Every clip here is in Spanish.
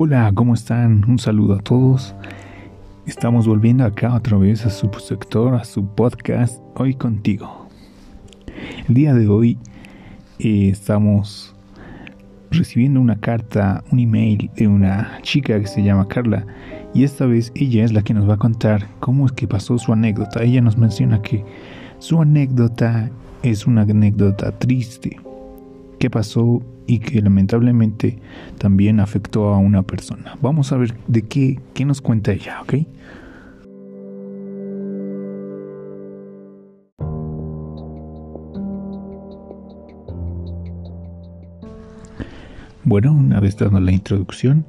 Hola, ¿cómo están? Un saludo a todos. Estamos volviendo acá otra vez a su sector, a su podcast, Hoy contigo. El día de hoy eh, estamos recibiendo una carta, un email de una chica que se llama Carla y esta vez ella es la que nos va a contar cómo es que pasó su anécdota. Ella nos menciona que su anécdota es una anécdota triste. ¿Qué pasó y que lamentablemente también afectó a una persona. Vamos a ver de qué, qué nos cuenta ella, ¿ok? Bueno, una vez dando la introducción,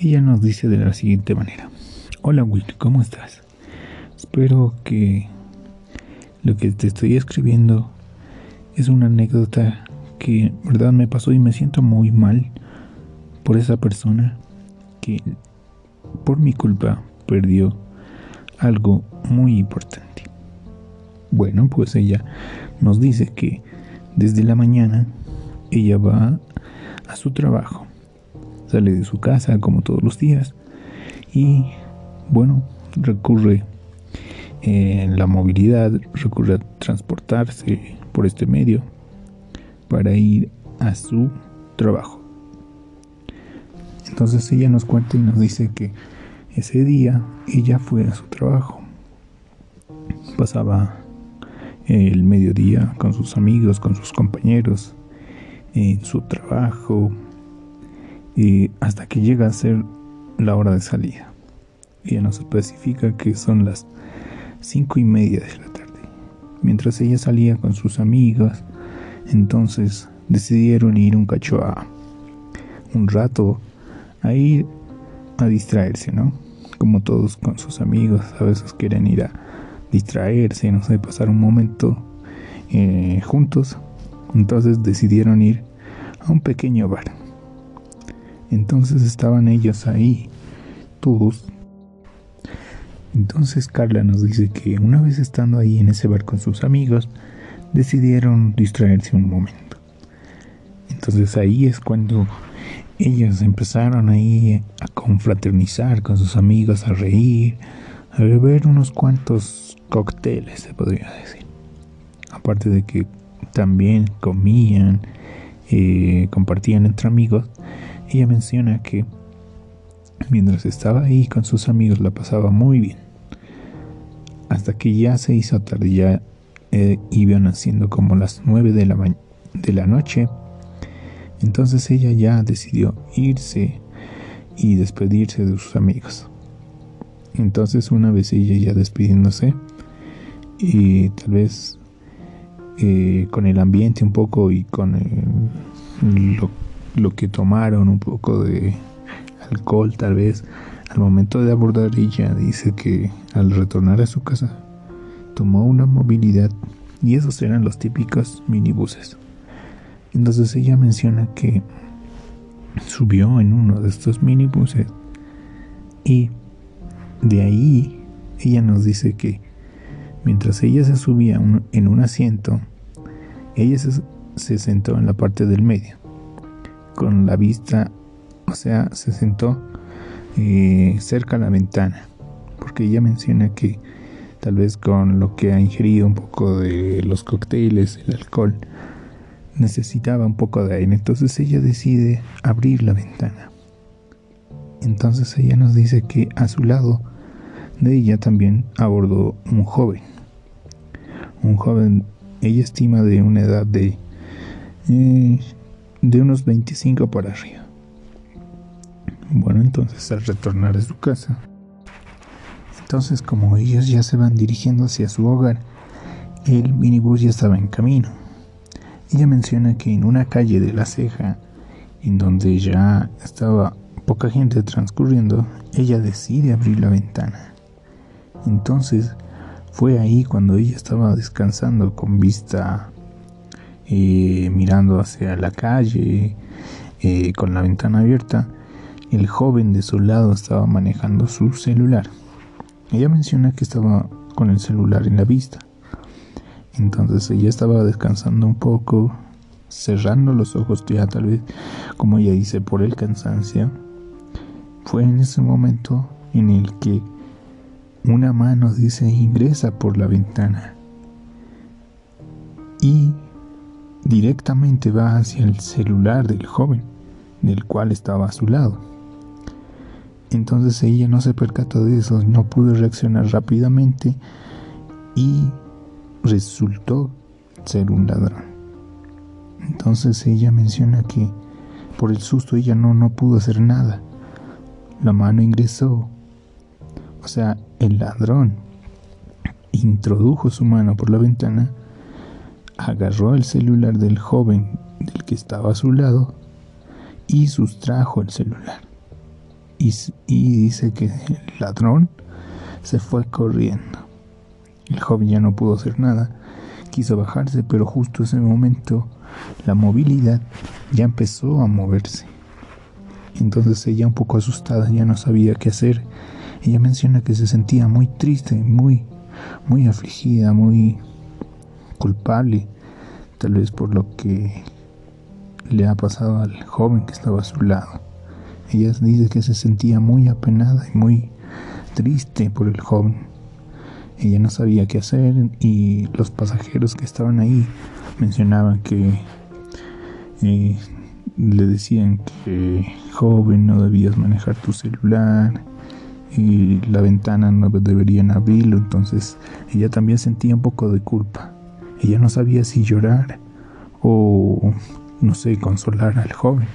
ella nos dice de la siguiente manera. Hola Will, ¿cómo estás? Espero que lo que te estoy escribiendo es una anécdota que verdad me pasó y me siento muy mal por esa persona que por mi culpa perdió algo muy importante. Bueno, pues ella nos dice que desde la mañana ella va a su trabajo, sale de su casa como todos los días y bueno, recurre en la movilidad, recurre a transportarse por este medio para ir a su trabajo. Entonces ella nos cuenta y nos dice que ese día ella fue a su trabajo. Pasaba el mediodía con sus amigos, con sus compañeros, en su trabajo, y hasta que llega a ser la hora de salida. Ella nos especifica que son las cinco y media de la tarde. Mientras ella salía con sus amigas, entonces decidieron ir un cacho a un rato a ir a distraerse, ¿no? Como todos con sus amigos, a veces quieren ir a distraerse, no sé, pasar un momento eh, juntos. Entonces decidieron ir a un pequeño bar. Entonces estaban ellos ahí, todos. Entonces Carla nos dice que una vez estando ahí en ese bar con sus amigos, decidieron distraerse un momento. Entonces ahí es cuando ellos empezaron ahí a confraternizar con sus amigos, a reír, a beber unos cuantos cócteles, se podría decir. Aparte de que también comían, eh, compartían entre amigos, ella menciona que mientras estaba ahí con sus amigos la pasaba muy bien. Hasta que ya se hizo tarde, ya eh, iban haciendo como las 9 de la, de la noche. Entonces ella ya decidió irse y despedirse de sus amigos. Entonces una vez ella ya despidiéndose y tal vez eh, con el ambiente un poco y con lo, lo, que tomaron un poco de alcohol tal vez al momento de abordar ella dice que al retornar a su casa tomó una movilidad y esos eran los típicos minibuses. Entonces ella menciona que subió en uno de estos minibuses y de ahí ella nos dice que mientras ella se subía en un asiento, ella se, sentó en la parte del medio, con la vista, o sea, se sentó eh, cerca a la ventana, porque ella menciona que tal vez con lo que ha ingerido un poco de los cócteles, el alcohol, necesitaba un poco de aire, entonces ella decide abrir la ventana. Entonces ella nos dice que a su lado de ella también abordó un joven. Un joven, ella estima de una edad de, eh, de unos 25 para arriba. Bueno, entonces al retornar a su casa, entonces, como ellos ya se van dirigiendo hacia su hogar, el minibús ya estaba en camino. Ella menciona que en una calle de la ceja, en donde ya estaba poca gente transcurriendo, ella decide abrir la ventana. Entonces, fue ahí cuando ella estaba descansando con vista eh, mirando hacia la calle, eh, con la ventana abierta, el joven de su lado estaba manejando su celular. Ella menciona que estaba con el celular en la vista Entonces ella estaba descansando un poco, cerrando los ojos ya tal vez, como ella dice, por el cansancio. Fue en ese momento en el que una mano dice ingresa por la ventana y directamente va hacia el celular del joven, del cual estaba a su lado. Entonces ella no se percató de eso, no pudo reaccionar rápidamente y resultó ser un ladrón. Entonces ella menciona que por el susto ella no, no pudo hacer nada. La mano ingresó. O sea, el ladrón introdujo su mano por la ventana, agarró el celular del joven del que estaba a su lado y sustrajo el celular. Y, dice que el ladrón se fue corriendo. El joven ya no pudo hacer nada. Quiso bajarse, pero justo ese momento la movilidad ya empezó a moverse. Entonces ella un poco asustada ya no sabía qué hacer. Ella menciona que se sentía muy triste, muy, muy afligida, muy culpable, tal vez por lo que le ha pasado al joven que estaba a su lado. Ella dice que se sentía muy apenada y muy triste por el joven. Ella no sabía qué hacer y los pasajeros que estaban ahí mencionaban que eh, le decían que joven no debías manejar tu celular y la ventana no deberían abrirlo entonces ella también sentía un poco de culpa. Ella no sabía si llorar o no sé consolar al joven